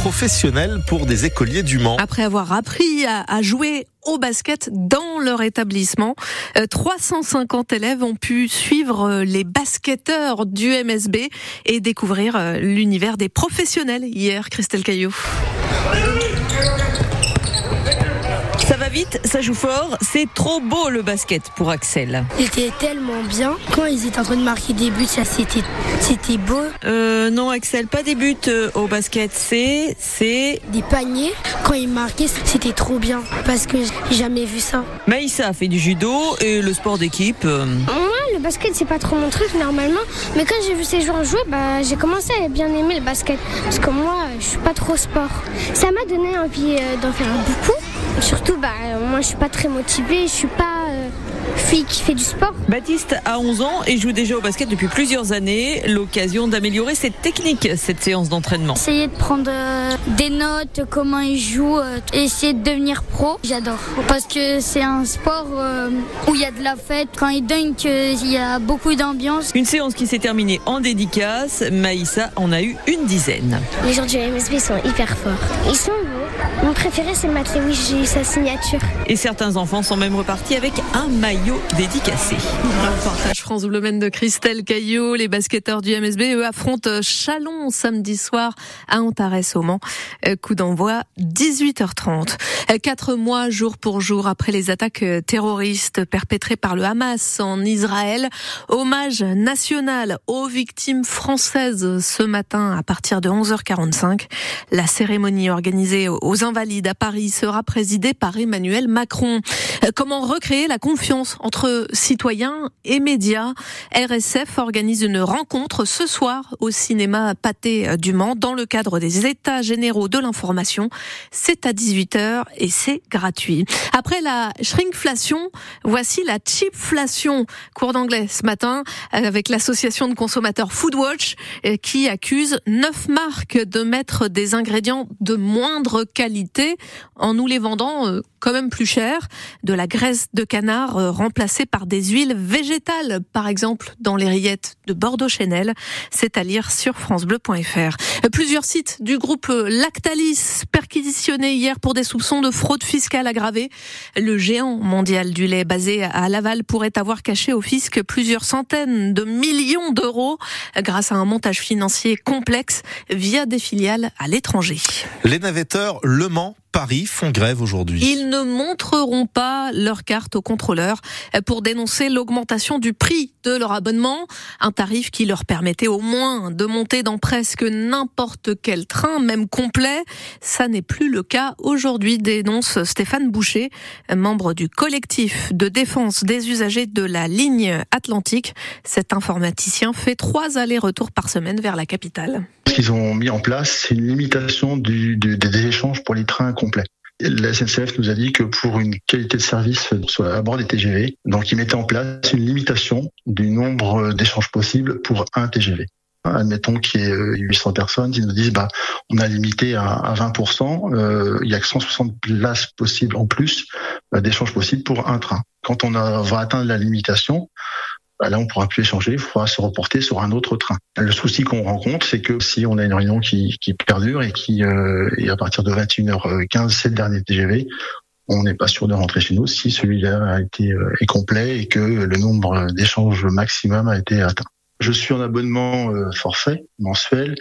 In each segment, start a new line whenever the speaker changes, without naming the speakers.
professionnelle pour des écoliers du Mans.
Après avoir appris à, jouer au basket dans leur établissement. 350 euh, élèves ont pu suivre euh, les basketteurs du MSB et découvrir euh, l'univers des professionnels hier, Christelle Caillot.
Ça va vite, ça joue fort, c'est trop beau le basket pour Axel.
C'était tellement bien. Quand ils étaient en train de marquer des buts, ça c'était c'était beau.
Euh, non Axel, pas des buts euh, au basket, c'est c'est
des paniers. Quand ils marquaient, c'était trop bien parce que j'ai jamais vu ça.
Maïssa a fait du judo et le sport d'équipe.
Euh, Moi, le basket c'est pas trop mon truc normalement, mais quand j'ai vu ces joueurs jouer, bah j'ai commencé à bien aimer le basket parce que moi, je suis pas trop sport. Ça m'a donné envie d'en faire beaucoup. Surtout, bah, moi, je suis pas très motivée. Je suis pas fille qui fait du sport.
Baptiste a 11 ans et joue déjà au basket depuis plusieurs années. L'occasion d'améliorer cette technique, cette séance d'entraînement.
Essayer de prendre euh, des notes, comment il joue, euh, essayer de devenir pro. J'adore parce que c'est un sport où il y a de la fête. Quand il dunk, il y a beaucoup d'ambiance.
Une séance qui s'est terminée en dédicace. Maïssa en a eu une dizaine.
Les gens du MSB sont hyper forts. Ils sont beaux. Mon préféré, c'est Matt J'ai eu sa signature.
Et certains enfants sont même repartis avec un maillot dédicacé.
Reportage France Bleu de Christelle Caillot. Les basketteurs du MSB, eux, affrontent Chalon samedi soir à Antares au Mans. Euh, coup d'envoi 18h30. Euh, quatre mois jour pour jour après les attaques terroristes perpétrées par le Hamas en Israël. Hommage national aux victimes françaises ce matin à partir de 11h45. La cérémonie organisée aux Invalides à Paris sera présidée par Emmanuel Macron. Euh, comment recréer la confiance entre citoyens et médias RSF organise une rencontre ce soir au cinéma Pâté du Mans dans le cadre des États généraux de l'information. C'est à 18h et c'est gratuit. Après la shrinkflation, voici la cheapflation. Cours d'anglais ce matin avec l'association de consommateurs Foodwatch euh, qui accuse neuf marques de mettre des ingrédients de moindre qualité en nous les vendant euh, quand même plus cher, de la graisse de canard euh, remplacée par des huiles végétales, par exemple dans les rillettes de Bordeaux Chanel. C'est à lire sur francebleu.fr. Plusieurs sites du groupe Lactalis perquisitionnés hier pour des soupçons de fraude fiscale aggravée. Le géant mondial du lait basé à Laval pourrait avoir caché au fisc plusieurs centaines de millions d'euros grâce à un montage financier complexe via des filiales à l'étranger.
Les navetteurs Le Mans Paris font grève aujourd'hui.
Ils ne montreront pas leur carte aux contrôleurs pour dénoncer l'augmentation du prix de leur abonnement, un tarif qui leur permettait au moins de monter dans presque n'importe quel train, même complet. Ça n'est plus le cas aujourd'hui, dénonce Stéphane Boucher, membre du collectif de défense des usagers de la ligne Atlantique. Cet informaticien fait trois allers-retours par semaine vers la capitale.
Ce qu'ils ont mis en place, c'est une limitation du, des échanges pour les trains La SNCF nous a dit que pour une qualité de service soit à bord des TGV, donc ils mettaient en place une limitation du nombre d'échanges possibles pour un TGV. Admettons qu'il y ait 800 personnes, ils nous disent bah on a limité à, 20%, euh, il y a que 160 places possibles en plus euh, d'échanges possibles pour un train. Quand on va atteindre la limitation, bah là on pourra plus échanger, il faudra se reporter sur un autre train. Le souci qu'on rencontre, c'est que si on a une réunion qui, perdure et qui euh, à partir de 21h15, c'est le dernier TGV, on n'est pas sûr de rentrer chez nous si celui-là a été euh, est complet et que le nombre d'échanges maximum a été atteint. Je suis en abonnement euh, forfait mensuel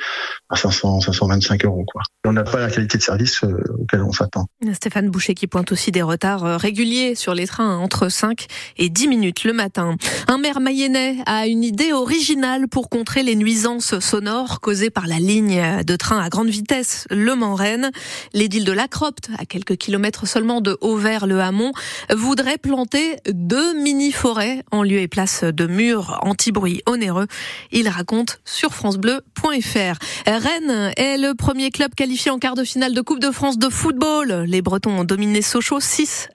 à 500, 525 euros. Quoi. On n'a pas la qualité de service euh, auquel on s'attend.
Stéphane Boucher qui pointe aussi des retards euh, réguliers sur les trains hein, entre 5 et 10 minutes le matin. Un maire mayennais a une idée originale pour contrer les nuisances sonores causées par la ligne de train à grande vitesse Le Mans-Rennes. L'édile de la Cropte, à quelques kilomètres seulement de Auvers-le-Hamon, voudrait planter deux mini-forêts en lieu et place de murs anti-bruit onéreux il raconte sur francebleu.fr. Rennes est le premier club qualifié en quart de finale de Coupe de France de football. Les Bretons ont dominé Sochaux 6-1.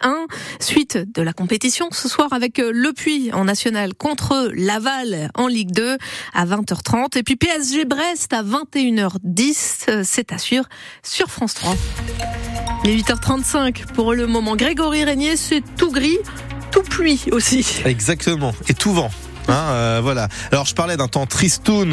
Suite de la compétition ce soir avec Le Puy en national contre Laval en Ligue 2 à 20h30. Et puis PSG Brest à 21h10. C'est à sur France 3. Les 8h35 pour le moment. Grégory Régnier, c'est tout gris, tout pluie aussi.
Exactement. Et tout vent. Hein, euh, voilà. Alors je parlais d'un temps tristoun